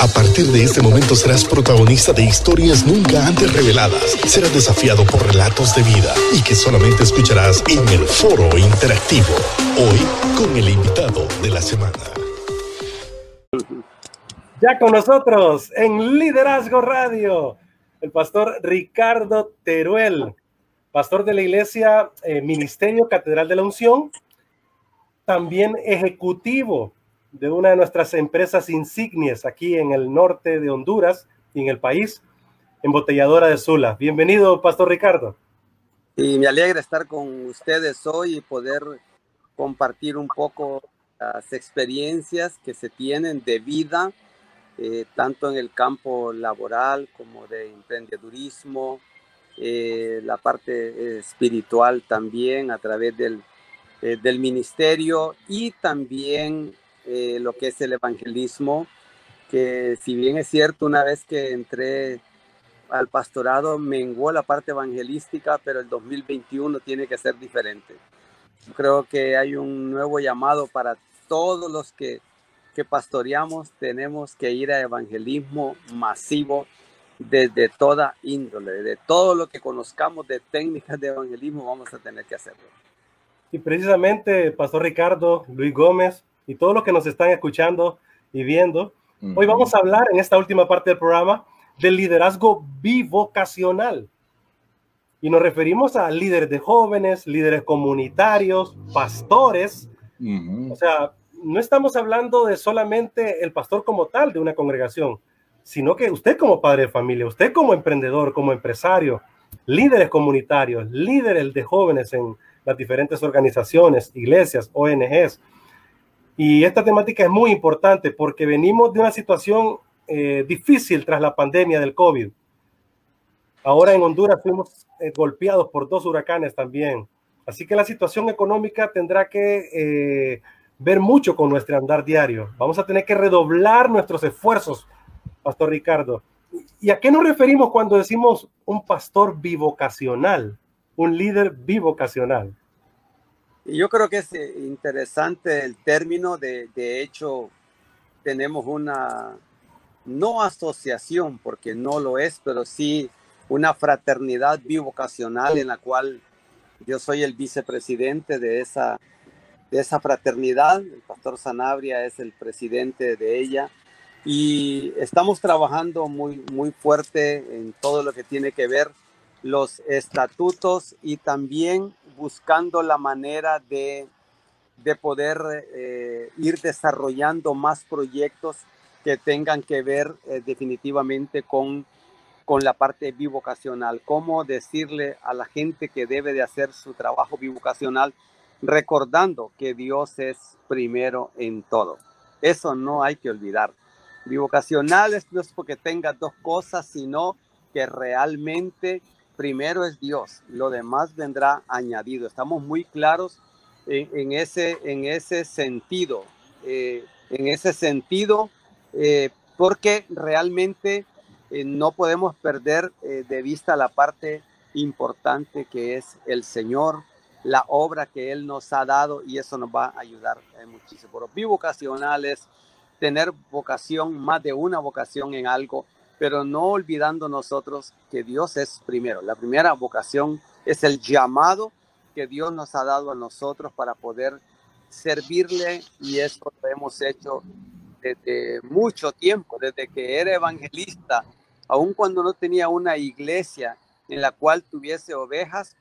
A partir de este momento serás protagonista de historias nunca antes reveladas. Serás desafiado por relatos de vida y que solamente escucharás en el foro interactivo. Hoy con el invitado de la semana. Ya con nosotros en Liderazgo Radio, el pastor Ricardo Teruel, pastor de la iglesia eh, Ministerio Catedral de la Unción, también ejecutivo de una de nuestras empresas insignias aquí en el norte de Honduras y en el país, embotelladora de Sula. Bienvenido, Pastor Ricardo. Y me alegra estar con ustedes hoy y poder compartir un poco las experiencias que se tienen de vida, eh, tanto en el campo laboral como de emprendedurismo, eh, la parte espiritual también a través del, eh, del ministerio y también eh, lo que es el evangelismo, que si bien es cierto, una vez que entré al pastorado, menguó la parte evangelística, pero el 2021 tiene que ser diferente. Creo que hay un nuevo llamado para todos los que, que pastoreamos, tenemos que ir a evangelismo masivo desde toda índole, de todo lo que conozcamos de técnicas de evangelismo, vamos a tener que hacerlo. Y precisamente, Pastor Ricardo, Luis Gómez, y todos los que nos están escuchando y viendo. Hoy vamos a hablar en esta última parte del programa del liderazgo bivocacional. Y nos referimos a líderes de jóvenes, líderes comunitarios, pastores. O sea, no estamos hablando de solamente el pastor como tal de una congregación, sino que usted como padre de familia, usted como emprendedor, como empresario, líderes comunitarios, líderes de jóvenes en las diferentes organizaciones, iglesias, ONGs, y esta temática es muy importante porque venimos de una situación eh, difícil tras la pandemia del COVID. Ahora en Honduras fuimos eh, golpeados por dos huracanes también. Así que la situación económica tendrá que eh, ver mucho con nuestro andar diario. Vamos a tener que redoblar nuestros esfuerzos, Pastor Ricardo. ¿Y a qué nos referimos cuando decimos un pastor bivocacional, un líder bivocacional? Yo creo que es eh, interesante el término, de, de hecho tenemos una, no asociación, porque no lo es, pero sí una fraternidad bivocacional en la cual yo soy el vicepresidente de esa, de esa fraternidad, el pastor Sanabria es el presidente de ella. Y estamos trabajando muy, muy fuerte en todo lo que tiene que ver los estatutos y también buscando la manera de, de poder eh, ir desarrollando más proyectos que tengan que ver eh, definitivamente con, con la parte bivocacional. Cómo decirle a la gente que debe de hacer su trabajo bivocacional recordando que Dios es primero en todo. Eso no hay que olvidar. Bivocacional no es porque tenga dos cosas, sino que realmente primero es Dios, lo demás vendrá añadido. Estamos muy claros en, ese, en ese sentido, eh, en ese sentido, eh, porque realmente eh, no podemos perder de vista la parte importante que es el Señor, la obra que Él nos ha dado y eso nos va a ayudar muchísimo. Pero bivocacionales, tener vocación, más de una vocación en algo, pero no olvidando nosotros que Dios es primero. La primera vocación es el llamado que Dios nos ha dado a nosotros para poder servirle y eso lo hemos hecho desde mucho tiempo, desde que era evangelista, aun cuando no tenía una iglesia en la cual tuviese ovejas,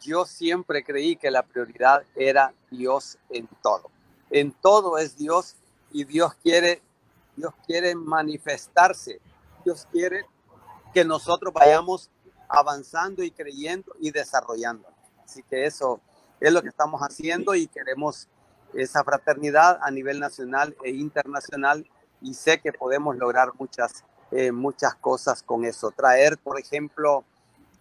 yo siempre creí que la prioridad era Dios en todo. En todo es Dios y Dios quiere Dios quiere manifestarse Dios quiere que nosotros vayamos avanzando y creyendo y desarrollando. Así que eso es lo que estamos haciendo y queremos esa fraternidad a nivel nacional e internacional y sé que podemos lograr muchas, eh, muchas cosas con eso. Traer, por ejemplo,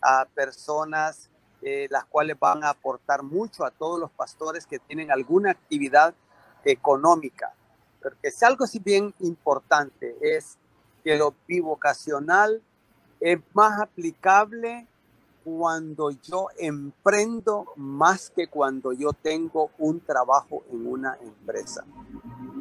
a personas eh, las cuales van a aportar mucho a todos los pastores que tienen alguna actividad económica. Porque es algo así bien importante, es que lo bivocacional es más aplicable cuando yo emprendo más que cuando yo tengo un trabajo en una empresa.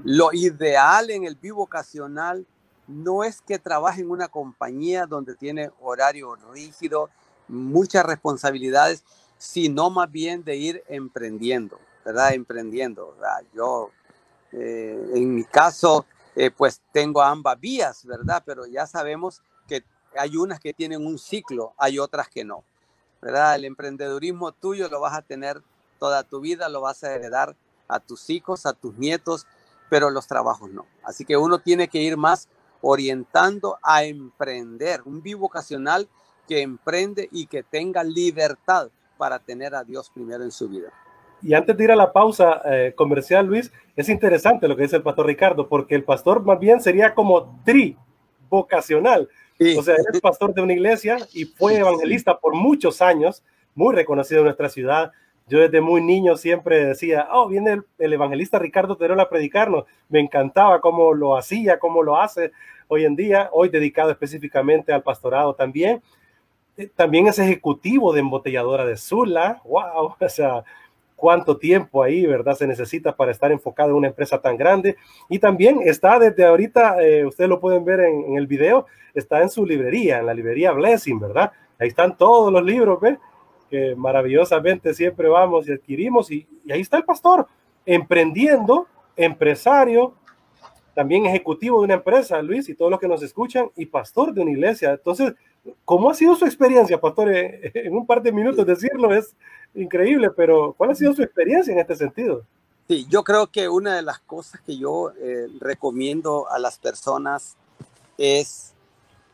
Lo ideal en el bivocacional no es que trabaje en una compañía donde tiene horario rígido, muchas responsabilidades, sino más bien de ir emprendiendo, ¿verdad? Emprendiendo. Yo, eh, en mi caso, eh, pues tengo ambas vías, ¿verdad? Pero ya sabemos que hay unas que tienen un ciclo, hay otras que no, ¿verdad? El emprendedurismo tuyo lo vas a tener toda tu vida, lo vas a heredar a tus hijos, a tus nietos, pero los trabajos no. Así que uno tiene que ir más orientando a emprender, un bivocacional que emprende y que tenga libertad para tener a Dios primero en su vida. Y antes de ir a la pausa eh, comercial, Luis, es interesante lo que dice el pastor Ricardo, porque el pastor más bien sería como tri vocacional. O sea, es pastor de una iglesia y fue evangelista por muchos años, muy reconocido en nuestra ciudad. Yo desde muy niño siempre decía, oh, viene el, evangelista Ricardo Terola a predicarnos. Me encantaba cómo lo hacía, cómo lo hace hoy en día, hoy dedicado específicamente al pastorado también. Eh, también es ejecutivo de embotelladora de Zula. Wow, o sea, cuánto tiempo ahí, ¿verdad? Se necesita para estar enfocado en una empresa tan grande. Y también está desde ahorita, eh, ustedes lo pueden ver en, el video, está en su librería, en la librería Blessing, ¿verdad? Ahí están todos los libros, ¿ves? Que maravillosamente siempre vamos y adquirimos. Y, y ahí está el pastor, emprendiendo, empresario, también ejecutivo de una empresa, Luis, y todos los que nos escuchan, y pastor de una iglesia. Entonces, ¿cómo ha sido su experiencia, pastor? Eh, en un par de minutos decirlo es increíble, pero ¿cuál ha sido su experiencia en este sentido? Sí, yo creo que una de las cosas que yo eh, recomiendo a las personas es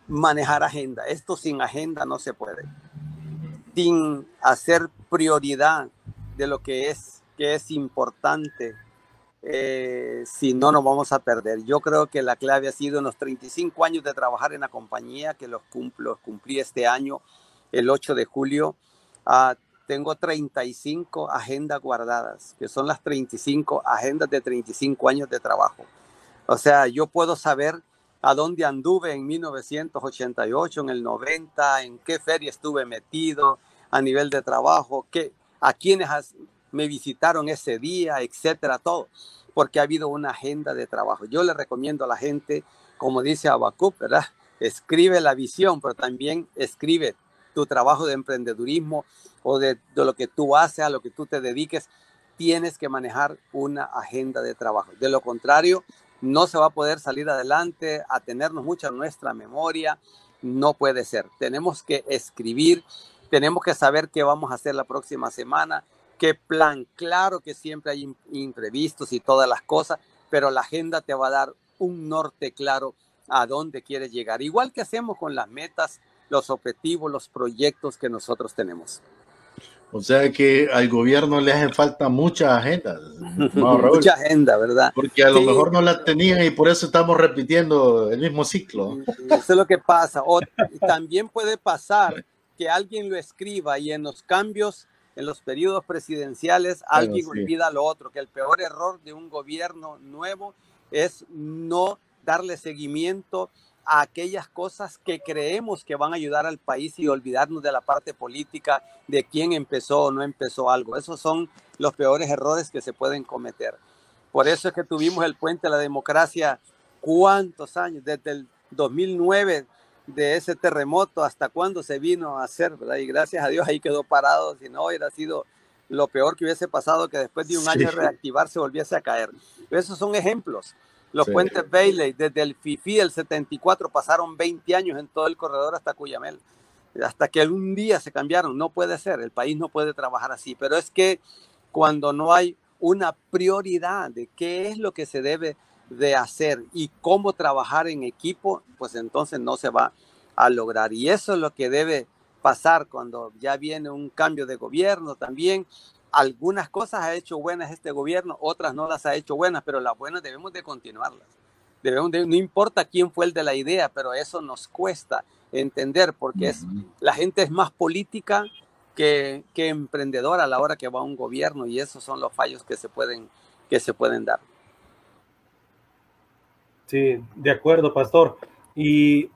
manejar agenda. Esto sin agenda no se puede. Sin hacer prioridad de lo que es, que es importante eh, si no nos vamos a perder. Yo creo que la clave ha sido en los 35 años de trabajar en la compañía, que los, cumplo, cumplí este año, el 8 de julio. Uh, tengo 35 agendas guardadas, que son las 35 agendas de 35 años de trabajo. O sea, yo puedo saber a dónde anduve en 1988, en el 90, en qué feria estuve metido a nivel de trabajo, qué, a quiénes me visitaron ese día, etcétera, todo porque ha habido una agenda de trabajo. Yo le recomiendo a la gente, como dice Abacuc, ¿verdad? Escribe la visión, pero también escribe tu trabajo de emprendedurismo o de, lo que tú haces, a lo que tú te dediques. Tienes que manejar una agenda de trabajo. De lo contrario, no se va a poder salir adelante, a tenernos mucha nuestra memoria. No puede ser. Tenemos que escribir, tenemos que saber qué vamos a hacer la próxima semana, qué plan. Claro que siempre hay imprevistos y todas las cosas, pero la agenda te va a dar un norte claro a dónde quieres llegar. Igual que hacemos con las metas, los objetivos, los proyectos que nosotros tenemos. O sea que al gobierno le hace falta mucha agenda. mucha agenda, ¿verdad? Porque a lo mejor no la tenían y por eso estamos repitiendo el mismo ciclo. Eso es lo que pasa. O también puede pasar que alguien lo escriba y en los cambios en los periodos presidenciales alguien olvida lo otro, que el peor error de un gobierno nuevo es no darle seguimiento a aquellas cosas que creemos que van a ayudar al país y olvidarnos de la parte política, de quién empezó o no empezó algo. Esos son los peores errores que se pueden cometer. Por eso es que tuvimos el puente a la democracia, ¿cuántos años? Desde el 2009 de ese terremoto, hasta cuándo se vino a hacer, ¿verdad? Y gracias a Dios ahí quedó parado, si no hubiera sido lo peor que hubiese pasado que después de un año de reactivarse volviese a caer. esos son ejemplos. Los puentes Bailey, desde el FIFI del 74 pasaron 20 años en todo el corredor hasta Cuyamel, hasta que algún día se cambiaron. No puede ser, el país no puede trabajar así, pero es que cuando no hay una prioridad de qué es lo que se debe de hacer y cómo trabajar en equipo, pues entonces no se va a lograr. Y eso es lo que debe pasar cuando ya viene un cambio de gobierno también. Algunas cosas ha hecho buenas este gobierno, otras no las ha hecho buenas, pero las buenas debemos de continuarlas. Debemos de, no importa quién fue el de la idea, pero eso nos cuesta entender porque es, la gente es más política que, que emprendedora a la hora que va a un gobierno y esos son los fallos que se pueden, que se pueden dar. Sí, de acuerdo, pastor. ¿Y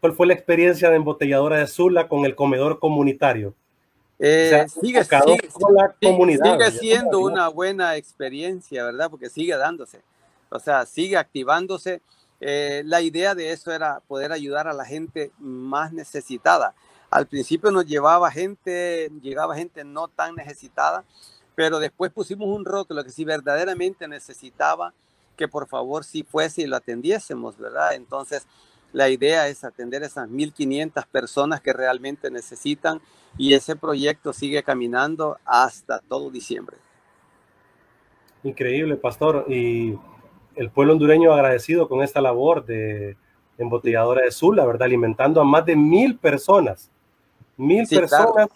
cuál fue la experiencia de embotelladora de Zula con el comedor comunitario? Eh, sigue, sigue, siendo una buena experiencia, ¿verdad? Porque sigue dándose. O sea, sigue activándose. eh, la idea de eso era poder ayudar a la gente más necesitada. Al principio nos llevaba gente, llegaba gente no tan necesitada, pero después pusimos un rótulo que si verdaderamente necesitaba, que por favor si fuese y lo atendiésemos, ¿verdad? Entonces, la idea es atender a esas 1.500 personas que realmente necesitan y ese proyecto sigue caminando hasta todo diciembre. Increíble, pastor. Y el pueblo hondureño agradecido con esta labor de embotelladora de Sula, ¿verdad? Alimentando a más de mil personas. Mil personas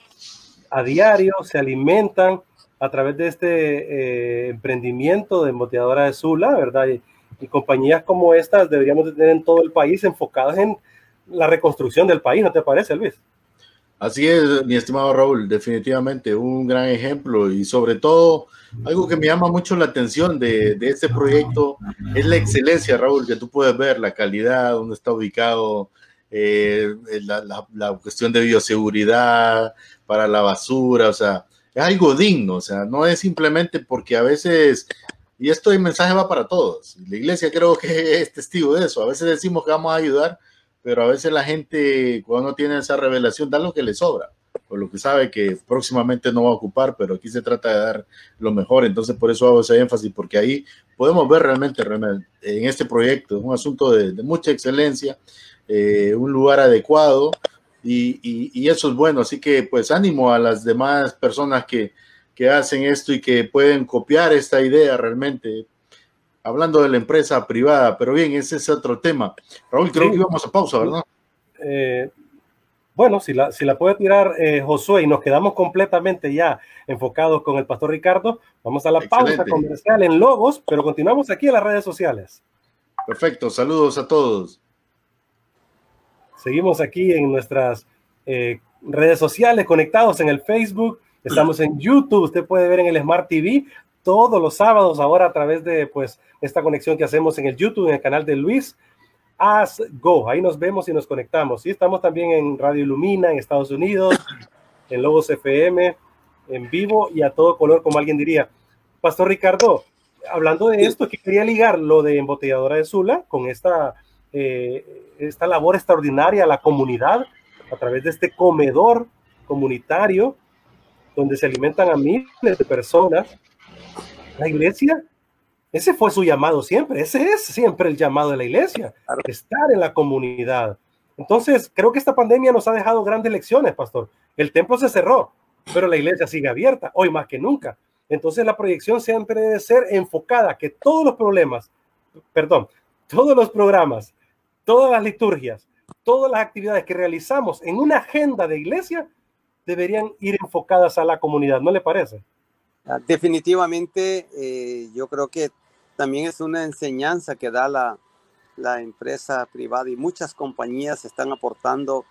a diario se alimentan a través de este eh, emprendimiento de embotelladora de Sula, ¿verdad? Y, compañías como estas deberíamos tener en todo el país enfocadas en la reconstrucción del país, ¿no te parece, Luis? Así es, mi estimado Raúl, definitivamente un gran ejemplo y sobre todo algo que me llama mucho la atención de, este proyecto es la excelencia, Raúl, que tú puedes ver, la calidad, dónde está ubicado, eh, la, cuestión de bioseguridad para la basura, o sea, algo digno, o sea, no es simplemente porque a veces, y esto el mensaje va para todos, la iglesia creo que es testigo de eso, a veces decimos que vamos a ayudar, pero a veces la gente cuando tiene esa revelación da lo que le sobra, o lo que sabe que próximamente no va a ocupar, pero aquí se trata de dar lo mejor, entonces por eso hago ese énfasis, porque ahí podemos ver realmente en este proyecto, es un asunto de, mucha excelencia, eh, un lugar adecuado, y, y, eso es bueno, así que pues ánimo a las demás personas que, que hacen esto y que pueden copiar esta idea realmente, hablando de la empresa privada, pero bien, ese es otro tema. Raúl, creo que íbamos a pausa, ¿verdad? Eh, bueno, si la, si la puede tirar eh, Josué y nos quedamos completamente ya enfocados con el pastor Ricardo, vamos a la pausa comercial en Logos, pero continuamos aquí en las redes sociales. Perfecto, saludos a todos. Seguimos aquí en nuestras eh, redes sociales, conectados en el Facebook, estamos en YouTube, usted puede ver en el Smart TV todos los sábados ahora a través de pues esta conexión que hacemos en el YouTube, en el canal de Luis. As Go, ahí nos vemos y nos conectamos. Y estamos también en Radio Ilumina en Estados Unidos, en Logos FM, en vivo y a todo color, como alguien diría. Pastor Ricardo, hablando de esto, que quería ligar lo de embotelladora de Sula con esta, eh, esta labor extraordinaria a la comunidad a través de este comedor comunitario donde se alimentan a miles de personas la iglesia, ese fue su llamado siempre, ese es siempre el llamado de la iglesia, estar en la comunidad. Entonces, creo que esta pandemia nos ha dejado grandes lecciones, pastor. El templo se cerró, pero la iglesia sigue abierta, hoy más que nunca. Entonces, la proyección siempre debe ser enfocada, que todos los problemas, perdón, todos los programas, todas las liturgias, todas las actividades que realizamos en una agenda de iglesia deberían ir enfocadas a la comunidad, ¿no le parece? Ah, definitivamente, eh, yo creo que también es una enseñanza que da la, la, empresa privada y muchas compañías están aportando.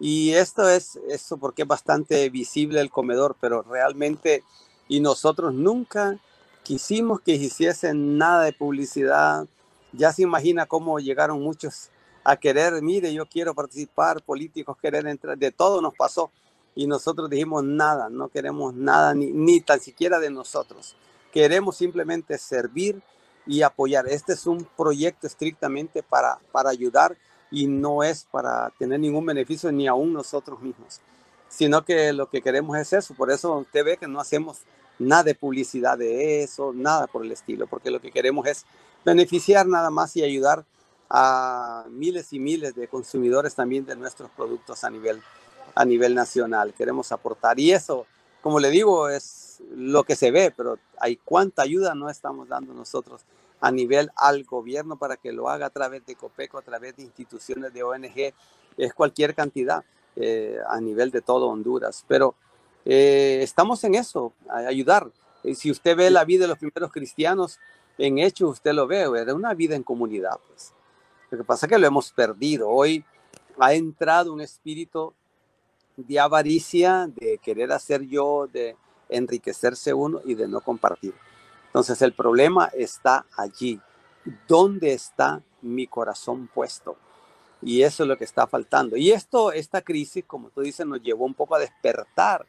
Y esto es eso porque es bastante visible el comedor, pero realmente, y nosotros nunca quisimos que hiciesen nada de publicidad. Ya se imagina cómo llegaron muchos a querer, mire, yo quiero participar, políticos querer entrar, de todo nos pasó y nosotros dijimos nada, no queremos nada, ni, ni tan siquiera de nosotros. Queremos simplemente servir y apoyar. Este es un proyecto estrictamente para, para ayudar y no es para tener ningún beneficio ni aún nosotros mismos, sino que lo que queremos es eso. Por eso usted ve que no hacemos nada de publicidad de eso, nada por el estilo, porque lo que queremos es beneficiar nada más y ayudar a miles y miles de consumidores también de nuestros productos a nivel a nivel nacional. Queremos aportar y eso, como le digo, es lo que se ve, pero hay cuánta ayuda no estamos dando nosotros a nivel al gobierno para que lo haga a través de COPECO, a través de instituciones de ONG, es cualquier cantidad eh, a nivel de todo Honduras. Pero eh, estamos en eso, a ayudar. si usted ve la vida de los primeros cristianos, en hecho usted lo ve, era una vida en comunidad. Pues. Lo que pasa es que lo hemos perdido. Hoy ha entrado un espíritu de avaricia, de querer hacer yo, de enriquecerse uno y de no compartir. Entonces el problema está allí. ¿Dónde está mi corazón puesto? Y eso es lo que está faltando. Y esto, esta crisis, como tú dices, nos llevó un poco a despertar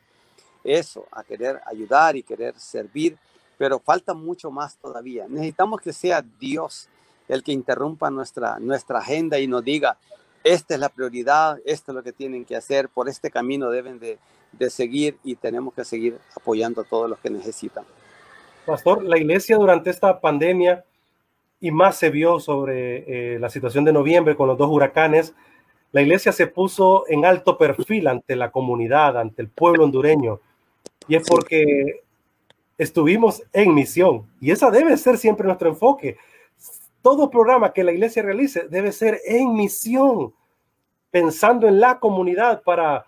eso, a querer ayudar y querer servir, pero falta mucho más todavía. Necesitamos que sea Dios el que interrumpa nuestra, nuestra agenda y nos diga, esta es la prioridad, esto es lo que tienen que hacer, por este camino deben de, de seguir y tenemos que seguir apoyando a todos los que necesitan. Pastor, la iglesia durante esta pandemia y más se vio sobre eh, la situación de noviembre con los dos huracanes, la iglesia se puso en alto perfil ante la comunidad, ante el pueblo hondureño. Y es porque estuvimos en misión. Y esa debe ser siempre nuestro enfoque. Todo programa que la iglesia realice debe ser en misión, pensando en la comunidad para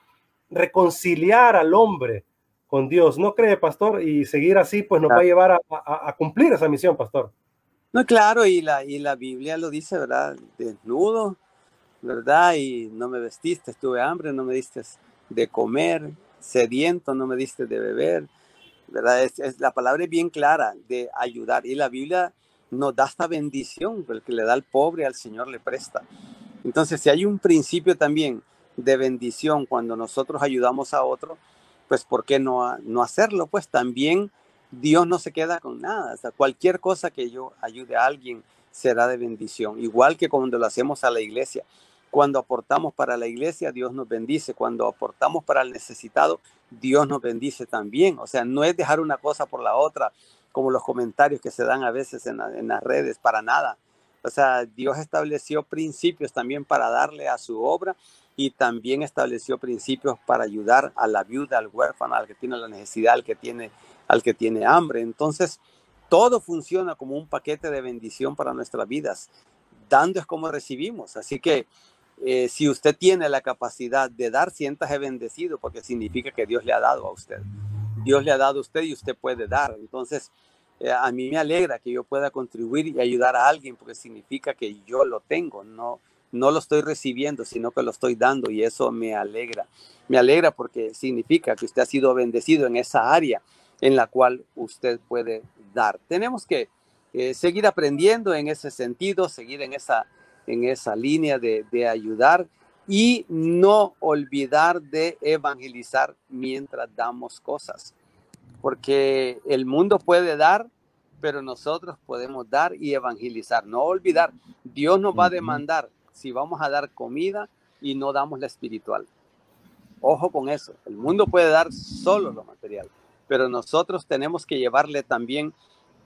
reconciliar al hombre con Dios. ¿No cree, pastor? Y seguir así, pues nos va a llevar a, cumplir esa misión, pastor. No, claro, y la, y la Biblia lo dice, ¿verdad? Desnudo, ¿verdad? Y no me vestiste, estuve hambre, no me diste de comer, sediento, no me diste de beber, la palabra es bien clara de ayudar. Y la Biblia nos da esta bendición, el que le da al pobre, al Señor le presta. Entonces, si hay un principio también de bendición cuando nosotros ayudamos a otro, pues ¿por qué no, no hacerlo? Pues también Dios no se queda con nada. O cualquier cosa que yo ayude a alguien será de bendición. Igual que cuando lo hacemos a la iglesia. Cuando aportamos para la iglesia, Dios nos bendice. Cuando aportamos para el necesitado, Dios nos bendice también. O sea, no es dejar una cosa por la otra, como los comentarios que se dan a veces en, en las redes, para nada. O sea, Dios estableció principios también para darle a su obra y también estableció principios para ayudar a la viuda, al huérfano, al que tiene la necesidad, al que tiene, al que tiene hambre. Entonces, todo funciona como un paquete de bendición para nuestras vidas. Dando es como recibimos. Así que eh, si usted tiene la capacidad de dar, siéntase bendecido porque significa que Dios le ha dado a usted. Dios le ha dado a usted y usted puede dar. Entonces, eh, a mí me alegra que yo pueda contribuir y ayudar a alguien porque significa que yo lo tengo, no, no lo estoy recibiendo, sino que lo estoy dando y eso me alegra. Me alegra porque significa que usted ha sido bendecido en esa área en la cual usted puede dar. Tenemos que eh, seguir aprendiendo en ese sentido, seguir en esa en esa línea de, ayudar y no olvidar de evangelizar mientras damos cosas. Porque el mundo puede dar, pero nosotros podemos dar y evangelizar. No olvidar, Dios nos va a demandar si vamos a dar comida y no damos la espiritual. Ojo con eso. El mundo puede dar solo lo material, pero nosotros tenemos que llevarle también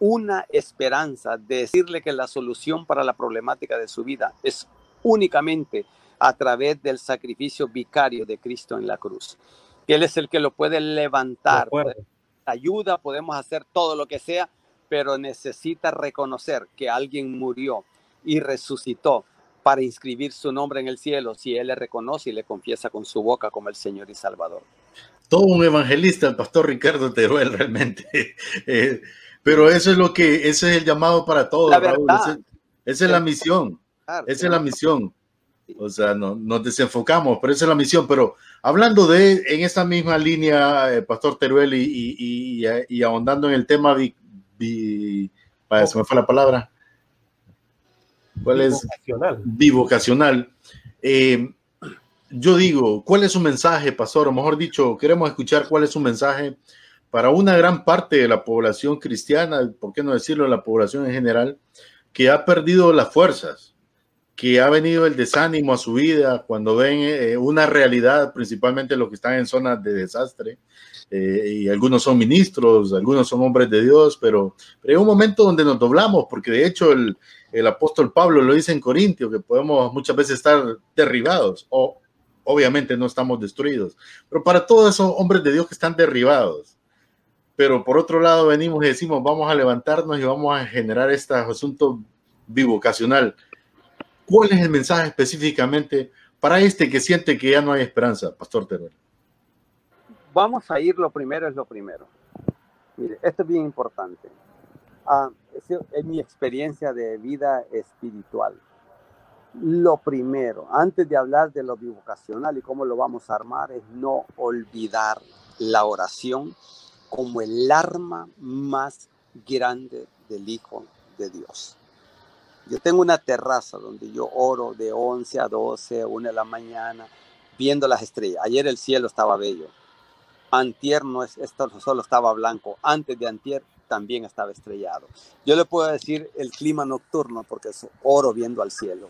una esperanza, de decirle que la solución para la problemática de su vida es únicamente a través del sacrificio vicario de Cristo en la cruz. Él es el que lo puede levantar, ayuda, podemos hacer todo lo que sea, pero necesita reconocer que alguien murió y resucitó para inscribir su nombre en el cielo si él le reconoce y le confiesa con su boca como el Señor y Salvador. Todo un evangelista, el pastor Ricardo Teruel, realmente. Eh, pero eso es lo que, ese es el llamado para todos, Raúl. esa es la misión. Esa es la misión. O sea, no, nos desenfocamos, pero esa es la misión. Pero hablando de, en esta misma línea, eh, Pastor Teruel, y, y, ahondando en el tema, vi, se me fue la palabra. ¿Cuál es? Bivocacional. Eh, yo digo, ¿cuál es su mensaje, Pastor? O mejor dicho, queremos escuchar cuál es su mensaje para una gran parte de la población cristiana, por qué no decirlo, la población en general, que ha perdido las fuerzas, que ha venido el desánimo a su vida cuando ven eh, una realidad, principalmente los que están en zonas de desastre, eh, y algunos son ministros, algunos son hombres de Dios, pero, hay un momento donde nos doblamos, porque de hecho el, el apóstol Pablo lo dice en Corintio, que podemos muchas veces estar derribados, o obviamente no estamos destruidos, pero para todos esos hombres de Dios que están derribados, pero por otro lado venimos y decimos, vamos a levantarnos y vamos a generar este asunto bivocacional. ¿Cuál es el mensaje específicamente para este que siente que ya no hay esperanza, Pastor Teruel? Vamos a ir, lo primero es lo primero. Mire, esto es bien importante. Ah, es mi experiencia de vida espiritual. Lo primero, antes de hablar de lo bivocacional y cómo lo vamos a armar, es no olvidar la oración como el arma más grande del Hijo de Dios. Yo tengo una terraza donde yo oro de 11 a 12, a 1 de la mañana, viendo las estrellas. Ayer el cielo estaba bello. Antier no es, esto solo estaba blanco. Antes de antier también estaba estrellado. Yo le puedo decir el clima nocturno porque es oro viendo al cielo,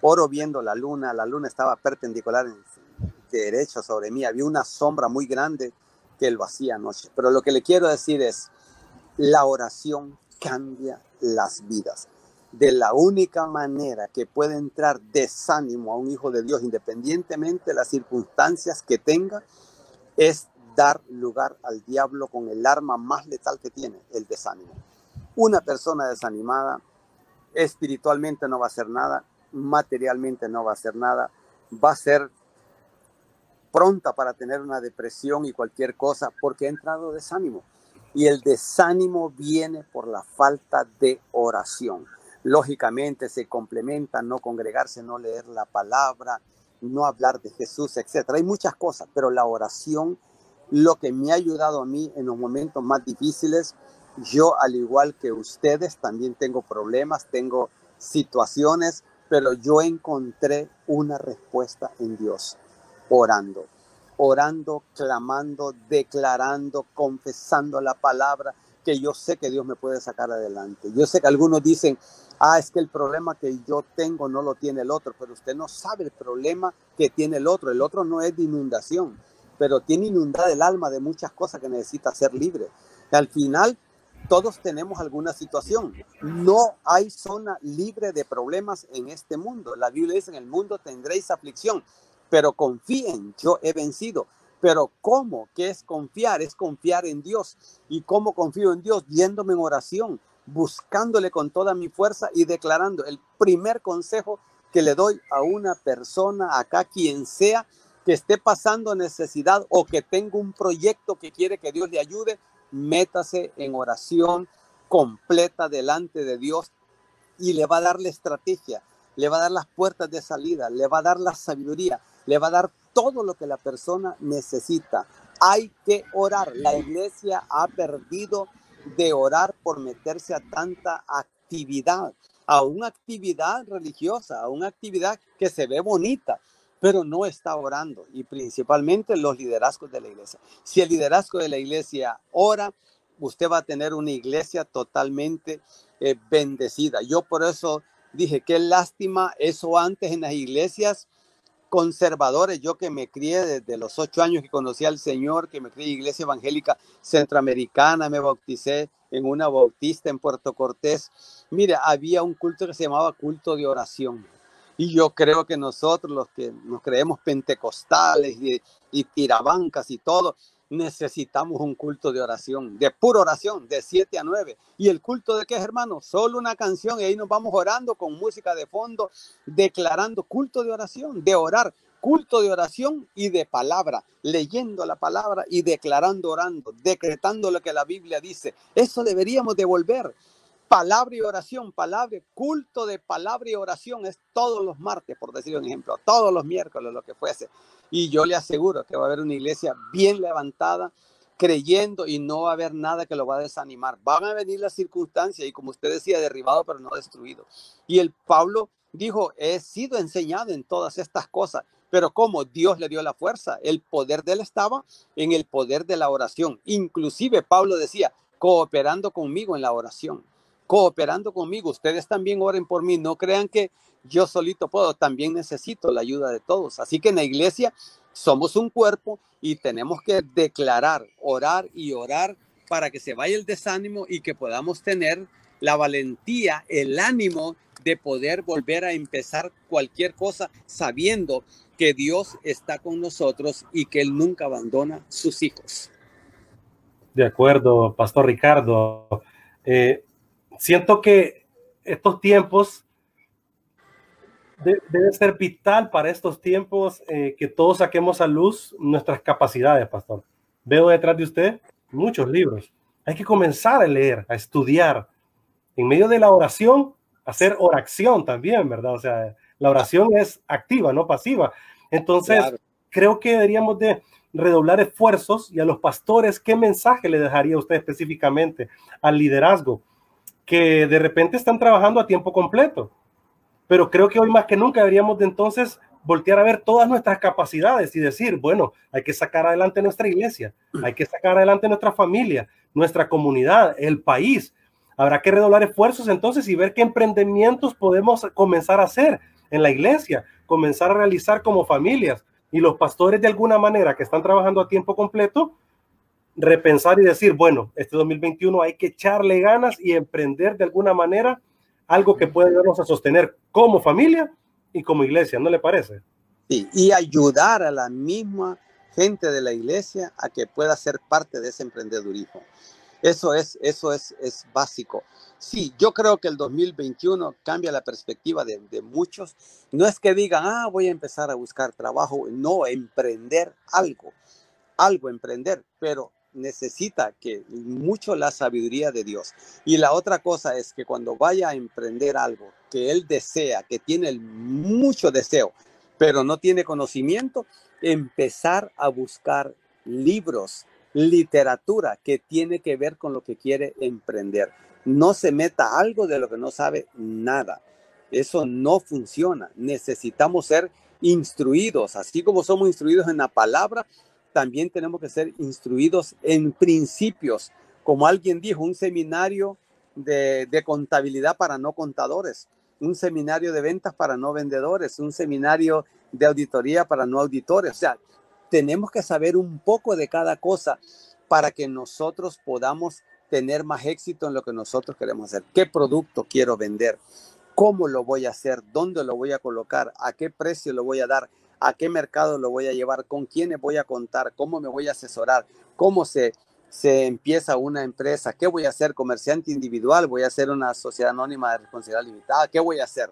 oro viendo la luna, la luna estaba perpendicular en derecho sobre mí, había una sombra muy grande que lo hacía noche. Pero lo que le quiero decir es, la oración cambia las vidas. De la única manera que puede entrar desánimo a un hijo de Dios, independientemente de las circunstancias que tenga, es dar lugar al diablo con el arma más letal que tiene, el desánimo. Una persona desanimada espiritualmente no va a hacer nada, materialmente no va a hacer nada, va a ser pronta para tener una depresión y cualquier cosa porque ha entrado desánimo. Y el desánimo viene por la falta de oración. Lógicamente se complementa no congregarse, no leer la palabra, no hablar de Jesús, etc. Hay muchas cosas, pero la oración lo que me ha ayudado a mí en los momentos más difíciles. Yo, al igual que ustedes, también tengo problemas, tengo situaciones, pero yo encontré una respuesta en Dios, orando, orando, clamando, declarando, confesando la palabra, que yo sé que Dios me puede sacar adelante. Yo sé que algunos dicen, ah, es que el problema que yo tengo no lo tiene el otro, pero usted no sabe el problema que tiene el otro. El otro no es de inundación pero tiene inundada el alma de muchas cosas que necesita ser libre. al final, todos tenemos alguna situación. No hay zona libre de problemas en este mundo. La Biblia dice, en el mundo tendréis aflicción, pero confíen, yo he vencido. Pero ¿cómo? ¿Qué es confiar? Es confiar en Dios. ¿Y cómo confío en Dios? Yéndome en oración, buscándole con toda mi fuerza y declarando. El primer consejo que le doy a una persona, acá quien sea, que esté pasando necesidad o que tenga un proyecto que quiere que Dios le ayude, métase en oración completa delante de Dios y le va a dar la estrategia, le va a dar las puertas de salida, le va a dar la sabiduría, le va a dar todo lo que la persona necesita. Hay que orar. La iglesia ha perdido de orar por meterse a tanta actividad, a una actividad religiosa, a una actividad que se ve bonita, pero no está orando y principalmente los liderazgos de la iglesia. Si el liderazgo de la iglesia ora, usted va a tener una iglesia totalmente eh, bendecida. Yo por eso dije, qué lástima eso antes en las iglesias conservadores, yo que me crié desde los ocho años que conocí al Señor, que me crié en iglesia evangélica centroamericana, me bauticé en una bautista en Puerto Cortés. Mire, había un culto que se llamaba culto de oración. Y yo creo que nosotros, los que nos creemos pentecostales y, tirabancas y todo, necesitamos un culto de oración, de pura oración, de 7 a 9. ¿Y el culto de qué es, hermano? Solo una canción y ahí nos vamos orando con música de fondo, declarando culto de oración, de orar, culto de oración y de palabra, leyendo la palabra y declarando, orando, decretando lo que la Biblia dice. Eso deberíamos devolver palabra y oración, palabra, culto de palabra y oración es todos los martes, por decir un ejemplo, todos los miércoles, lo que fuese. Y yo le aseguro que va a haber una iglesia bien levantada, creyendo y no va a haber nada que lo va a desanimar. Van a venir las circunstancias y como usted decía, derribado pero no destruido. Y el Pablo dijo, he sido enseñado en todas estas cosas, pero como Dios le dio la fuerza, el poder de él estaba en el poder de la oración. Inclusive Pablo decía, cooperando conmigo en la oración cooperando conmigo. Ustedes también oren por mí. No crean que yo solito puedo. También necesito la ayuda de todos. Así que en la iglesia somos un cuerpo y tenemos que declarar, orar y orar para que se vaya el desánimo y que podamos tener la valentía, el ánimo de poder volver a empezar cualquier cosa sabiendo que Dios está con nosotros y que Él nunca abandona sus hijos. De acuerdo, Pastor Ricardo. Eh, siento que estos tiempos debe ser vital para estos tiempos eh, que todos saquemos a luz nuestras capacidades, pastor. Veo detrás de usted muchos libros. Hay que comenzar a leer, a estudiar. En medio de la oración, hacer oración también, ¿verdad? O sea, la oración es activa, no pasiva. Entonces, creo que deberíamos de redoblar esfuerzos y a los pastores, ¿qué mensaje le dejaría usted específicamente al liderazgo? Que de repente están trabajando a tiempo completo. Pero creo que hoy más que nunca deberíamos de entonces voltear a ver todas nuestras capacidades y decir, bueno, hay que sacar adelante nuestra iglesia, hay que sacar adelante nuestra familia, nuestra comunidad, el país. Habrá que redoblar esfuerzos entonces y ver qué emprendimientos podemos comenzar a hacer en la iglesia, comenzar a realizar como familias. Y los pastores de alguna manera que están trabajando a tiempo completo, repensar y decir, bueno, este 2021 hay que echarle ganas y emprender de alguna manera algo que pueda ayudarnos a sostener como familia y como iglesia, ¿no le parece? Sí, y ayudar a la misma gente de la iglesia a que pueda ser parte de ese emprendedurismo. Eso es, eso es, es básico. Sí, yo creo que el 2021 cambia la perspectiva de, de, muchos. No es que digan, ah, voy a empezar a buscar trabajo, no, emprender algo, algo emprender, pero necesita que mucho la sabiduría de Dios. Y la otra cosa es que cuando vaya a emprender algo que él desea, que tiene mucho deseo, pero no tiene conocimiento, empezar a buscar libros, literatura que tiene que ver con lo que quiere emprender. No se meta algo de lo que no sabe nada. Eso no funciona. Necesitamos ser instruidos, así como somos instruidos en la palabra, también tenemos que ser instruidos en principios. Como alguien dijo, un seminario de, contabilidad para no contadores, un seminario de ventas para no vendedores, un seminario de auditoría para no auditores. O sea, tenemos que saber un poco de cada cosa para que nosotros podamos tener más éxito en lo que nosotros queremos hacer. ¿Qué producto quiero vender? ¿Cómo lo voy a hacer? ¿Dónde lo voy a colocar? ¿A qué precio lo voy a dar? A qué mercado lo voy a llevar, con quiénes voy a contar, cómo me voy a asesorar, cómo se, se empieza una empresa, qué voy a hacer, comerciante individual, voy a hacer una sociedad anónima de responsabilidad limitada, qué voy a hacer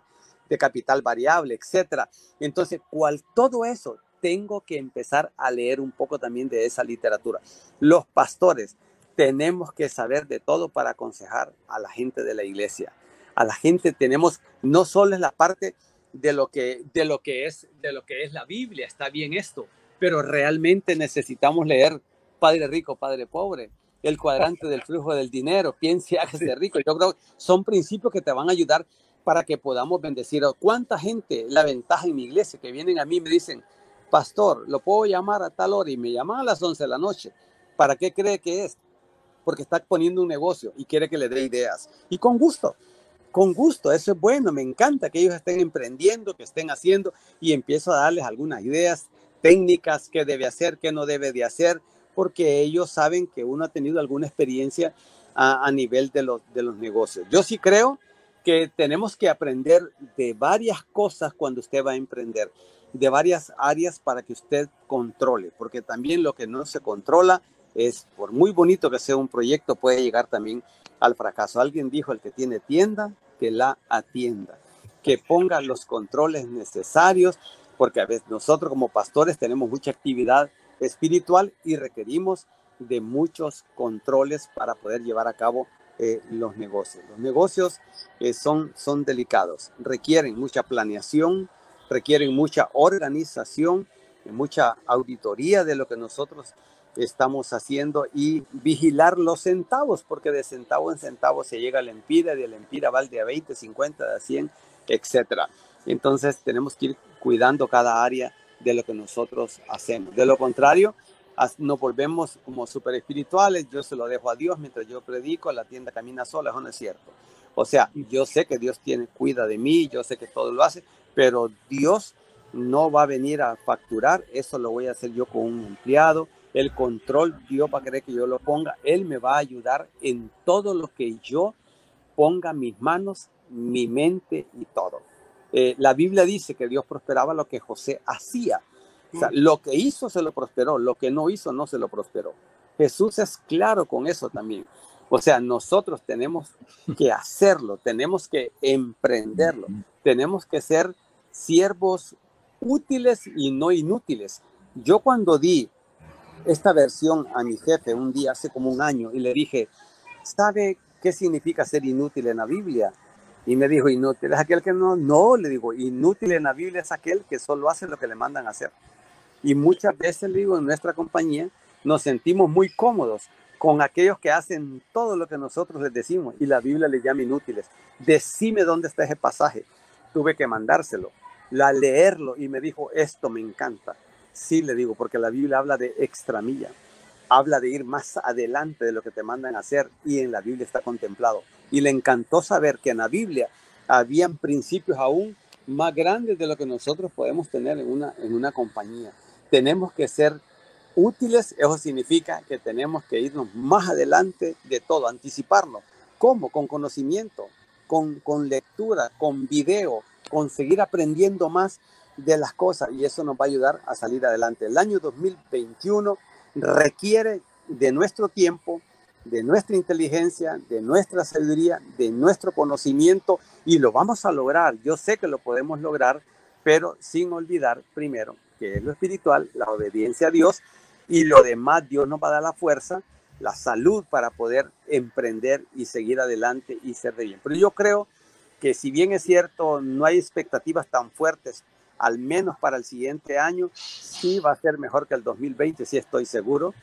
de capital variable, etcétera. Entonces, cual todo eso tengo que empezar a leer un poco también de esa literatura. Los pastores tenemos que saber de todo para aconsejar a la gente de la iglesia. A la gente tenemos no solo es la parte de lo que, de lo que, es, de lo que es la Biblia. Está bien esto, pero realmente necesitamos leer Padre Rico, Padre Pobre, el cuadrante del flujo del dinero, piense, hágase rico. Yo creo que son principios que te van a ayudar para que podamos bendecir. ¿Cuánta gente, la ventaja en mi iglesia, que vienen a mí y me dicen, pastor, lo puedo llamar a tal hora y me llaman a las 11 de la noche? ¿Para qué cree que es? Porque está poniendo un negocio y quiere que le dé ideas. Y con gusto, con gusto, eso es bueno, me encanta que ellos estén emprendiendo, que estén haciendo y empiezo a darles algunas ideas técnicas, qué debe hacer, qué no debe de hacer, porque ellos saben que uno ha tenido alguna experiencia a, nivel de los, de los negocios. Yo sí creo que tenemos que aprender de varias cosas cuando usted va a emprender, de varias áreas para que usted controle, porque también lo que no se controla es, por muy bonito que sea un proyecto, puede llegar también al fracaso. Alguien dijo, el que tiene tienda, que la atienda, que ponga los controles necesarios, porque a veces nosotros como pastores tenemos mucha actividad espiritual y requerimos de muchos controles para poder llevar a cabo eh, los negocios. Los negocios eh, son, son delicados, requieren mucha planeación, requieren mucha organización, mucha auditoría de lo que nosotros estamos haciendo y vigilar los centavos, porque de centavo en centavo se llega a la empira, de la empira va de a 20, 50, de a 100, etcétera. Entonces tenemos que ir cuidando cada área de lo que nosotros hacemos. De lo contrario, nos volvemos como super espirituales, yo se lo dejo a Dios mientras yo predico, la tienda camina sola, eso no es cierto. O sea, yo sé que Dios tiene, cuida de mí, yo sé que todo lo hace, pero Dios no va a venir a facturar, eso lo voy a hacer yo con un empleado, el control Dios va a querer que yo lo ponga. Él me va a ayudar en todo lo que yo ponga mis manos, mi mente y todo. Eh, la Biblia dice que Dios prosperaba lo que José hacía. O sea, lo que hizo se lo prosperó, lo que no hizo no se lo prosperó. Jesús es claro con eso también. O sea, nosotros tenemos que hacerlo, tenemos que emprenderlo, tenemos que ser siervos útiles y no inútiles. Yo cuando di esta versión a mi jefe un día hace como un año y le dije, ¿sabe qué significa ser inútil en la Biblia? Y me dijo, inútil es aquel que no, no, le digo, inútil en la Biblia es aquel que solo hace lo que le mandan a hacer. Y muchas veces, le digo, en nuestra compañía nos sentimos muy cómodos con aquellos que hacen todo lo que nosotros les decimos y la Biblia les llama inútiles. Decime dónde está ese pasaje. Tuve que mandárselo, la leerlo y me dijo, esto me encanta. Sí, le digo, porque la Biblia habla de extramilla. habla de ir más adelante de lo que te mandan hacer y en la Biblia está contemplado. Y le encantó saber que en la Biblia habían principios aún más grandes de lo que nosotros podemos tener en una, en una compañía. Tenemos que ser útiles, eso significa que tenemos que irnos más adelante de todo, anticiparnos. ¿Cómo? Con conocimiento, con, con lectura, con video, con seguir aprendiendo más de las cosas y eso nos va a ayudar a salir adelante. El año 2021 requiere de nuestro tiempo, de nuestra inteligencia, de nuestra sabiduría, de nuestro conocimiento y lo vamos a lograr. Yo sé que lo podemos lograr, pero sin olvidar primero que es lo espiritual, la obediencia a Dios y lo demás Dios nos va a dar la fuerza, la salud para poder emprender y seguir adelante y ser de bien. Pero yo creo que si bien es cierto, no hay expectativas tan fuertes al menos para el siguiente año, sí va a ser mejor que el 2020, sí estoy seguro,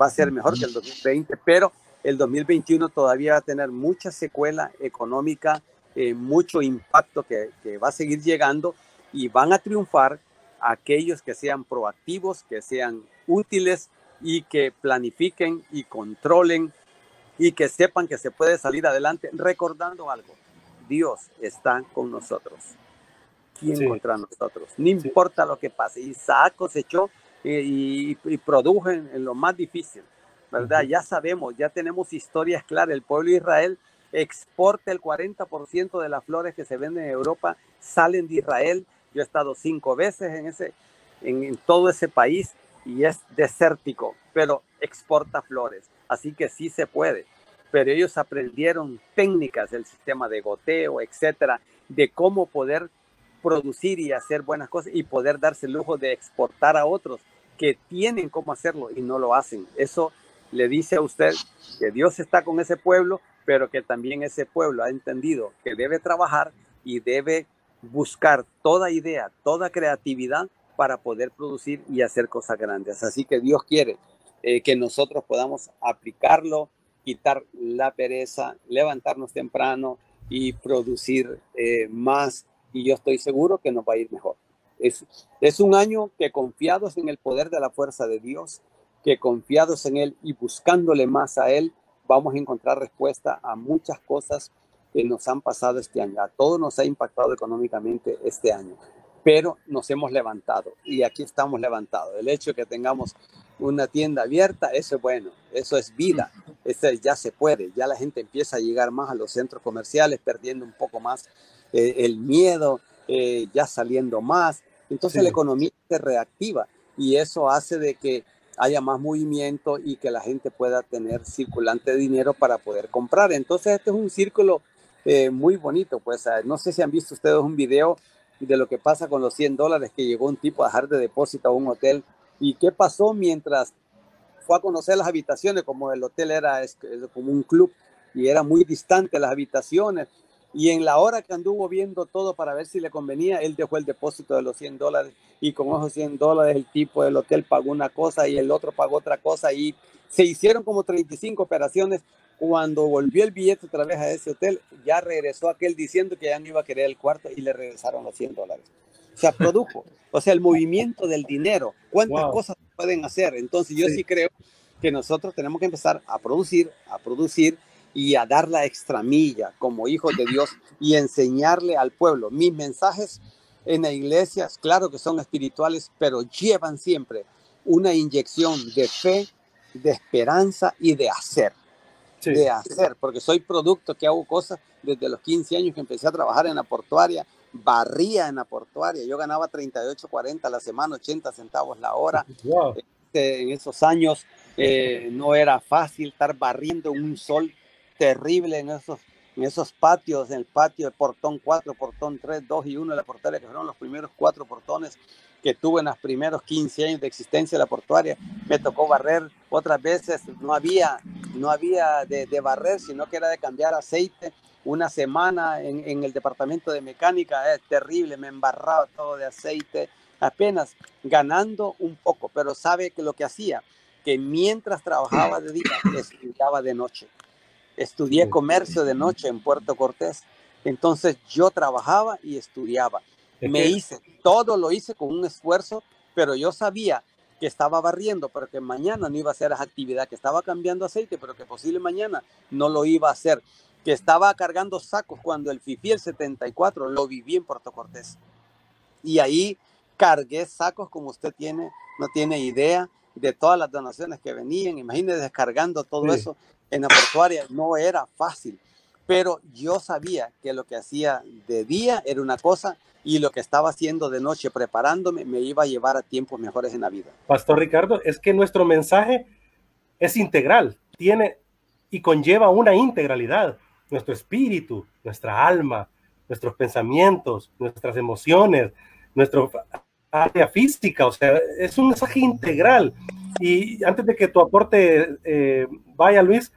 va a ser mejor que el 2020, pero el 2021 todavía va a tener mucha secuela económica, eh, mucho impacto que, que va a seguir llegando y van a triunfar aquellos que sean proactivos, que sean útiles y que planifiquen y controlen y que sepan que se puede salir adelante recordando algo. Dios está con nosotros. ¿Quién contra nosotros? No importa lo que pase. Isaac cosechó y, produjo en, lo más difícil, ¿verdad? Ya sabemos, ya tenemos historias claras. El pueblo de Israel exporta el 40% de las flores que se venden en Europa, salen de Israel. Yo he estado cinco veces en, ese, en todo ese país y es desértico, pero exporta flores. Así que sí se puede. Pero ellos aprendieron técnicas del sistema de goteo, etcétera, de cómo poder producir y hacer buenas cosas y poder darse el lujo de exportar a otros que tienen cómo hacerlo y no lo hacen. Eso le dice a usted que Dios está con ese pueblo, pero que también ese pueblo ha entendido que debe trabajar y debe buscar toda idea, toda creatividad para poder producir y hacer cosas grandes. Así que Dios quiere eh, que nosotros podamos aplicarlo, quitar la pereza, levantarnos temprano y producir eh, más y yo estoy seguro que nos va a ir mejor. Es, es un año que confiados en el poder de la fuerza de Dios, que confiados en Él y buscándole más a Él, vamos a encontrar respuesta a muchas cosas que nos han pasado este año. A todos nos ha impactado económicamente este año, pero nos hemos levantado y aquí estamos levantados. El hecho de que tengamos una tienda abierta, eso es bueno, eso es vida, eso ya se puede, ya la gente empieza a llegar más a los centros comerciales, perdiendo un poco más eh, el miedo eh, ya saliendo más. Entonces la economía se reactiva y eso hace de que haya más movimiento y que la gente pueda tener circulante de dinero para poder comprar. Entonces este es un círculo eh, muy bonito. Pues no sé si han visto ustedes un video de lo que pasa con los 100 dólares que llegó un tipo a dejar de depósito a un hotel y qué pasó mientras fue a conocer las habitaciones, como el hotel era como un club y era muy distante las habitaciones y en la hora que anduvo viendo todo para ver si le convenía, él dejó el depósito de los 100 dólares y con esos 100 dólares el tipo del hotel pagó una cosa y el otro pagó otra cosa y se hicieron como 35 operaciones. Cuando volvió el billete otra vez a ese hotel, ya regresó aquel diciendo que ya no iba a querer el cuarto y le regresaron los 100 dólares. O sea, produjo. O sea, el movimiento del dinero. ¿Cuántas cosas pueden hacer? Entonces yo sí creo que nosotros tenemos que empezar a producir, a producir y a dar la extramilla como hijos de Dios y enseñarle al pueblo. Mis mensajes en la iglesia, claro que son espirituales, pero llevan siempre una inyección de fe, de esperanza y de hacer. De hacer, porque soy producto que hago cosas desde los 15 años que empecé a trabajar en la portuaria, barría en la portuaria. Yo ganaba 38, 40 a la semana, 80 centavos la hora. Este, en esos años eh, no era fácil estar barriendo un sol terrible en esos, en esos patios, en el patio de portón 4, portón 3, 2 y 1 de la portuaria, que fueron los primeros cuatro portones que tuve en los primeros 15 años de existencia de la portuaria. Me tocó barrer otras veces, no había, no había de, barrer, sino que era de cambiar aceite. Una semana en, en el departamento de mecánica, es terrible, me embarraba todo de aceite, apenas ganando un poco, pero sabe que lo que hacía, que mientras trabajaba de día, estudiaba de noche. Estudié comercio de noche en Puerto Cortés. Entonces yo trabajaba y estudiaba. Me hice, todo lo hice con un esfuerzo, pero yo sabía que estaba barriendo, pero que mañana no iba a hacer esa actividad, que estaba cambiando aceite, pero que posible mañana no lo iba a hacer, que estaba cargando sacos cuando el FIFI el 74 lo viví en Puerto Cortés. Y ahí cargué sacos como usted tiene, no tiene idea de todas las donaciones que venían. Imagínese descargando todo eso en la portuaria, no era fácil, pero yo sabía que lo que hacía de día era una cosa y lo que estaba haciendo de noche preparándome me iba a llevar a tiempos mejores en la vida. Pastor Ricardo, es que nuestro mensaje es integral, tiene y conlleva una integralidad. Nuestro espíritu, nuestra alma, nuestros pensamientos, nuestras emociones, nuestra área física, o sea, es un mensaje integral. Y antes de que tu aporte eh, vaya, Luis,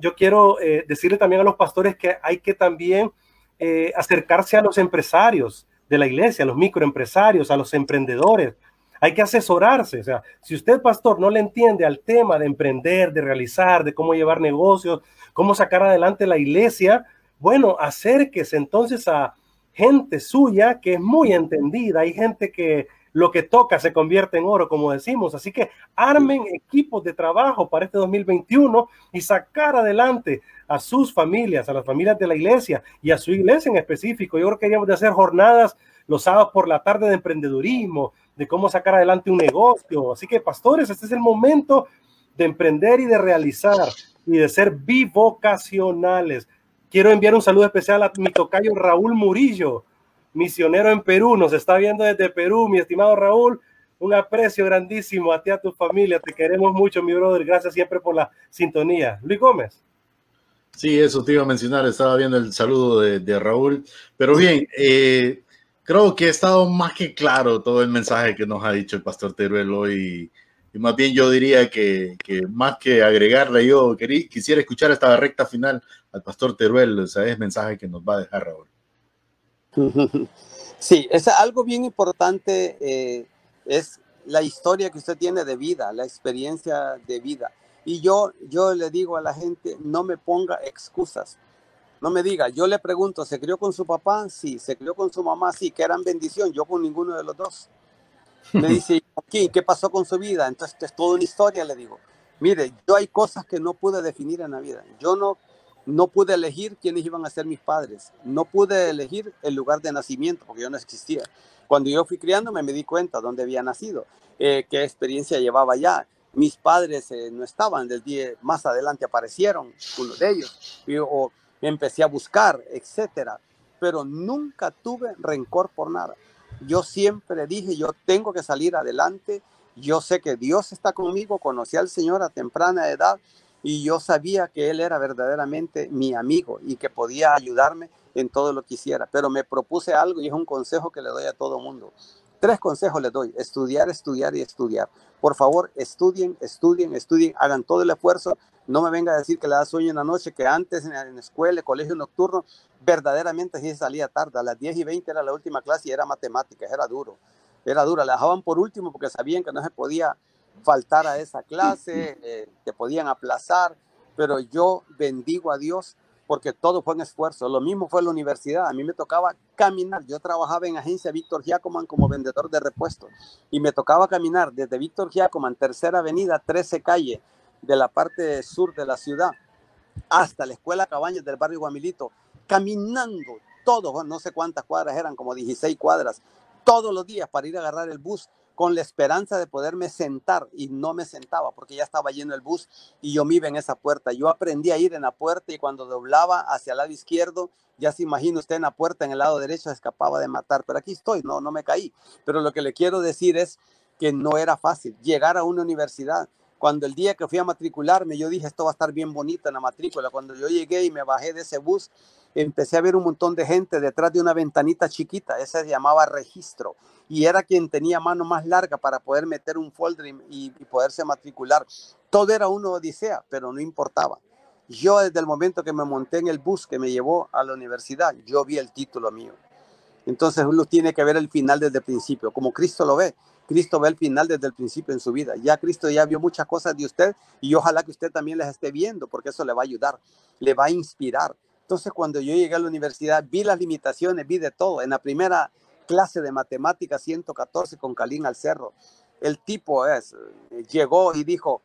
yo quiero eh, decirle también a los pastores que hay que también eh, acercarse a los empresarios, de la iglesia, a los microempresarios, a los emprendedores. Hay que asesorarse. O sea, si usted, pastor, no le entiende al tema de emprender, de realizar, de cómo llevar negocios, cómo sacar adelante la iglesia, bueno, acérquese entonces a gente suya que es muy entendida. Hay gente que lo que toca se convierte en oro, como decimos. Así que armen equipos de trabajo para este 2021 y sacar adelante a sus familias, a las familias de la iglesia y a su iglesia en específico. Yo creo que deberíamos de hacer jornadas los sábados por la tarde de emprendedurismo, de cómo sacar adelante un negocio. Así que, pastores, este es el momento de emprender y de realizar y de ser bivocacionales. Quiero enviar un saludo especial a mi tocayo Raúl Murillo, misionero en Perú, nos está viendo desde Perú, mi estimado Raúl. Un aprecio grandísimo a ti, a tu familia. Te queremos mucho, mi brother. Gracias siempre por la sintonía. Luis Gómez. Sí, eso te iba a mencionar. Estaba viendo el saludo de, Raúl. Pero bien, eh, creo que ha estado más que claro todo el mensaje que nos ha dicho el pastor Teruel hoy. Y más bien yo diría que, más que agregarle, yo quisiera escuchar esta recta final al pastor Teruel, o sea, es mensaje que nos va a dejar Raúl. Sí, es algo bien importante, eh, es la historia que usted tiene de vida, la experiencia de vida. Y yo, yo le digo a la gente, no me ponga excusas. No me diga, yo le pregunto, ¿se crió con su papá? Sí, se crió con su mamá, sí, que eran bendición, yo con ninguno de los dos. Me dice, ¿qué pasó con su vida? Entonces, es toda una historia, le digo. Mire, yo hay cosas que no pude definir en la vida. Yo no, no pude elegir quiénes iban a ser mis padres. No pude elegir el lugar de nacimiento porque yo no existía. Cuando yo fui criándome me di cuenta dónde había nacido, eh, qué experiencia llevaba ya. Mis padres eh, no estaban, del día más adelante aparecieron uno de ellos. o empecé a buscar, etcétera. Pero nunca tuve rencor por nada. Yo siempre dije, yo tengo que salir adelante. Yo sé que Dios está conmigo. Conocí al Señor a temprana edad y yo sabía que él era verdaderamente mi amigo y que podía ayudarme en todo lo que hiciera. Pero me propuse algo y es un consejo que le doy a todo mundo. Tres consejos le doy, estudiar, estudiar y estudiar. Por favor, estudien, estudien, estudien, hagan todo el esfuerzo. No me venga a decir que le da sueño en la noche, que antes en, la escuela, colegio nocturno, verdaderamente sí salía tarde. A las 10 y 20 era la última clase y era matemáticas, era duro. Era duro, la dejaban por último porque sabían que no se podía faltar a esa clase, eh, te podían aplazar, pero yo bendigo a Dios porque todo fue un esfuerzo. Lo mismo fue la universidad. A mí me tocaba caminar. Yo trabajaba en agencia Víctor Giacoman como vendedor de repuestos y me tocaba caminar desde Víctor Giacoman, tercera avenida, 13 calle de la parte sur de la ciudad, hasta la escuela Cabañas del barrio Guamilito, caminando todos, no sé cuántas cuadras eran, como 16 cuadras, todos los días para ir a agarrar el bus con la esperanza de poderme sentar y no me sentaba porque ya estaba lleno el bus y yo me iba en esa puerta. Yo aprendí a ir en la puerta y cuando doblaba hacia el lado izquierdo, ya se imagina usted en la puerta, en el lado derecho, escapaba de matar, pero aquí estoy, no, no me caí. Pero lo que le quiero decir es que no era fácil llegar a una universidad. Cuando el día que fui a matricularme, yo dije, esto va a estar bien bonito en la matrícula. Cuando yo llegué y me bajé de ese bus, empecé a ver un montón de gente detrás de una ventanita chiquita, esa se llamaba registro, y era quien tenía mano más larga para poder meter un folder y, poderse matricular. Todo era una odisea, pero no importaba. Yo desde el momento que me monté en el bus que me llevó a la universidad, yo vi el título mío. Entonces uno tiene que ver el final desde el principio, como Cristo lo ve. Cristo ve el final desde el principio en su vida. Ya Cristo ya vio muchas cosas de usted y ojalá que usted también las esté viendo porque eso le va a ayudar, le va a inspirar. Entonces, cuando yo llegué a la universidad, vi las limitaciones, vi de todo. En la primera clase de matemáticas 114 con Calín al cerro, el tipo es, llegó y dijo,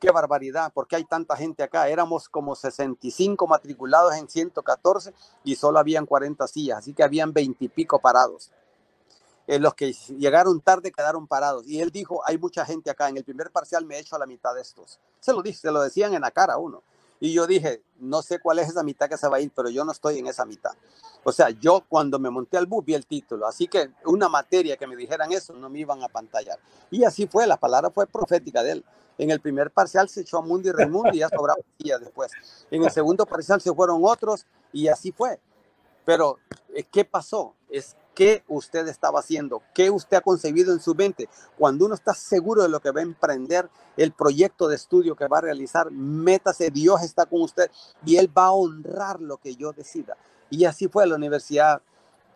qué barbaridad, porque hay tanta gente acá? Éramos como 65 matriculados en 114 y solo habían 40 sillas, así que habían 20 y pico parados. Eh, los que llegaron tarde quedaron parados. Y él dijo, hay mucha gente acá, en el primer parcial me he hecho a la mitad de estos. Se lo dije, se lo decían en la cara uno. Y yo dije, no sé cuál es esa mitad que se va a ir, pero yo no estoy en esa mitad. O sea, yo cuando me monté al bus vi el título, así que una materia que me dijeran eso no me iban a pantallar. Y así fue, la palabra fue profética de él. En el primer parcial se echó a Mundi y y ya sobraba días después. En el segundo parcial se fueron otros y así fue. Pero, eh, ¿qué pasó? Es qué usted estaba haciendo, qué usted ha concebido en su mente. Cuando uno está seguro de lo que va a emprender, el proyecto de estudio que va a realizar, métase, Dios está con usted y Él va a honrar lo que yo decida. Y así fue la universidad.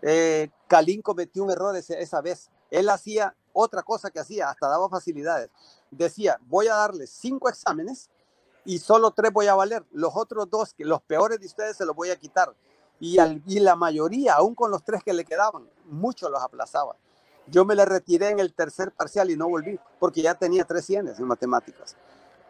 Eh, Kalin cometió un error esa vez. Él hacía otra cosa que hacía, hasta daba facilidades. Decía, voy a darle cinco exámenes y solo tres voy a valer. Los otros dos, que los peores de ustedes, se los voy a quitar y, y la mayoría, aún con los tres que le quedaban, muchos los aplazaba. Yo me le retiré en el tercer parcial y no volví porque ya tenía tres cienes en matemáticas.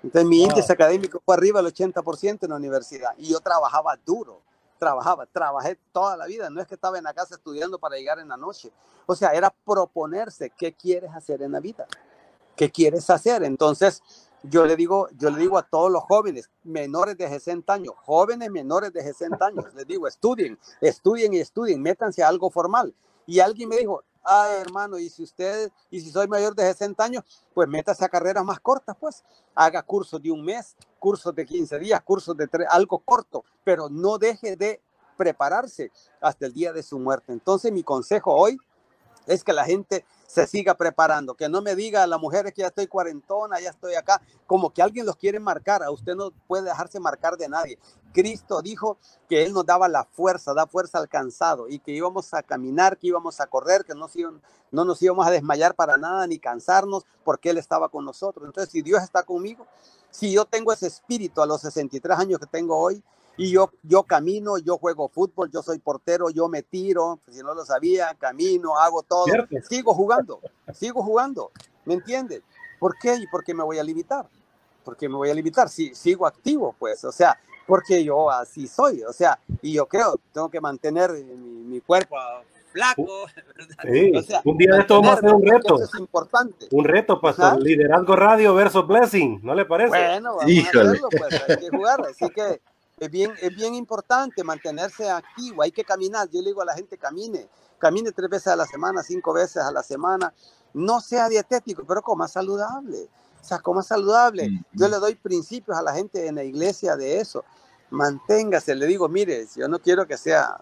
Entonces mi índice académico fue arriba del 80% en la universidad y yo trabajaba duro, trabajaba, trabajé toda la vida, no es que estaba en la casa estudiando para llegar en la noche. O sea, era proponerse qué quieres hacer en la vida, qué quieres hacer. Entonces, yo le digo, yo le digo a todos los jóvenes menores de 60 años, jóvenes menores de 60 años, les digo, estudien, estudien y estudien, métanse a algo formal. Y alguien me dijo, ah, hermano, y si usted, y si soy mayor de 60 años, pues métase a carreras más cortas, pues haga cursos de un mes, cursos de 15 días, cursos de tres, algo corto, pero no deje de prepararse hasta el día de su muerte. Entonces mi consejo hoy es que la gente se siga preparando, que no me diga a las mujeres que ya estoy cuarentona, ya estoy acá, como que alguien los quiere marcar, a usted no puede dejarse marcar de nadie. Cristo dijo que Él nos daba la fuerza, da fuerza al cansado y que íbamos a caminar, que íbamos a correr, que no, no nos íbamos a desmayar para nada ni cansarnos porque Él estaba con nosotros. Entonces, si Dios está conmigo, si yo tengo ese espíritu a los 63 años que tengo hoy, y yo, yo camino, yo juego fútbol, yo soy portero, yo me tiro, pues, si no lo sabía, camino, hago todo, sigo jugando, sigo jugando, ¿me entiendes? ¿Por qué? ¿Y por qué me voy a limitar? ¿Por qué me voy a limitar? Si sigo activo, pues, o sea, porque yo así soy, o sea, y yo creo, tengo que mantener mi, cuerpo flaco. un día de esto vamos a hacer un reto. Es importante. Un reto, pastor. Liderazgo Radio versus Blessing, ¿no le parece? Bueno, vamos a hacerlo, pues, hay que jugar. Así que es bien, es bien importante mantenerse activo, hay que caminar. Yo le digo a la gente, camine, camine tres veces a la semana, cinco veces a la semana. No sea dietético, pero coma saludable. O sea, coma saludable. Yo le doy principios a la gente en la iglesia de eso. Manténgase, le digo, mire, yo no quiero que sea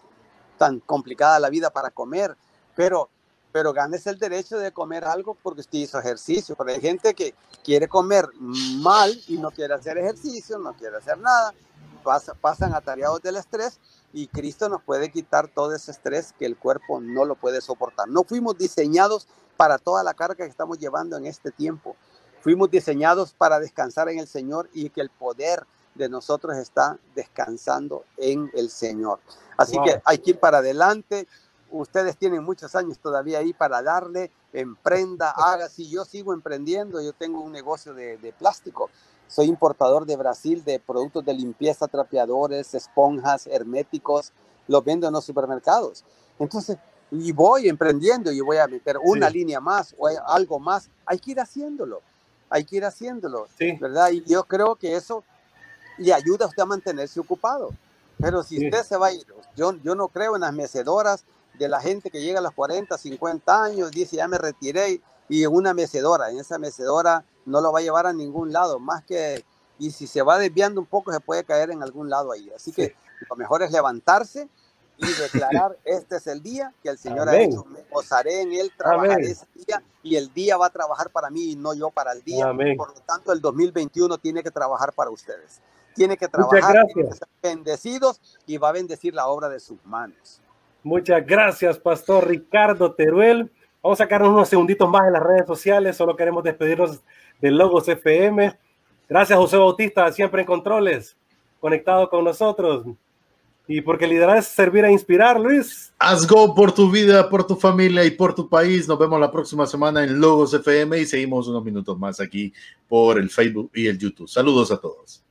tan complicada la vida para comer, pero pero ganes el derecho de comer algo porque usted hizo ejercicio. Pero hay gente que quiere comer mal y no quiere hacer ejercicio, no quiere hacer nada pasan atareados del estrés y Cristo nos puede quitar todo ese estrés que el cuerpo no lo puede soportar. No fuimos diseñados para toda la carga que estamos llevando en este tiempo. Fuimos diseñados para descansar en el Señor y que el poder de nosotros está descansando en el Señor. Así que hay que ir para adelante. Ustedes tienen muchos años todavía ahí para darle, emprenda, haga. Si yo sigo emprendiendo, yo tengo un negocio de, de plástico soy importador de Brasil de productos de limpieza, trapeadores, esponjas, herméticos. Los vendo en los supermercados. Entonces, y voy emprendiendo y voy a meter una línea más o algo más. Hay que ir haciéndolo. Hay que ir haciéndolo. ¿Verdad? Y yo creo que eso le ayuda a usted a mantenerse ocupado. Pero si usted se va a ir, yo, yo no creo en las mecedoras de la gente que llega a los 40, 50 años, dice ya me retiré y en una mecedora. En esa mecedora no lo va a llevar a ningún lado, más que, y si se va desviando un poco, se puede caer en algún lado ahí. Así que lo mejor es levantarse y declarar, este es el día que el Señor ha hecho, me gozaré en él, trabajaré ese día y el día va a trabajar para mí y no yo para el día. Por lo tanto, el 2021 tiene que trabajar para ustedes. Tiene que trabajar, tiene que ser bendecidos y va a bendecir la obra de sus manos. Muchas gracias, Pastor Ricardo Teruel. Vamos a sacarnos unos segunditos más en las redes sociales. Solo queremos despedirnos de Logos FM. Gracias, José Bautista, siempre en controles, conectado con nosotros. Y porque liderar es servir a inspirar, Luis. Haz go por tu vida, por tu familia y por tu país. Nos vemos la próxima semana en Logos FM y seguimos unos minutos más aquí por el Facebook y el YouTube. Saludos a todos.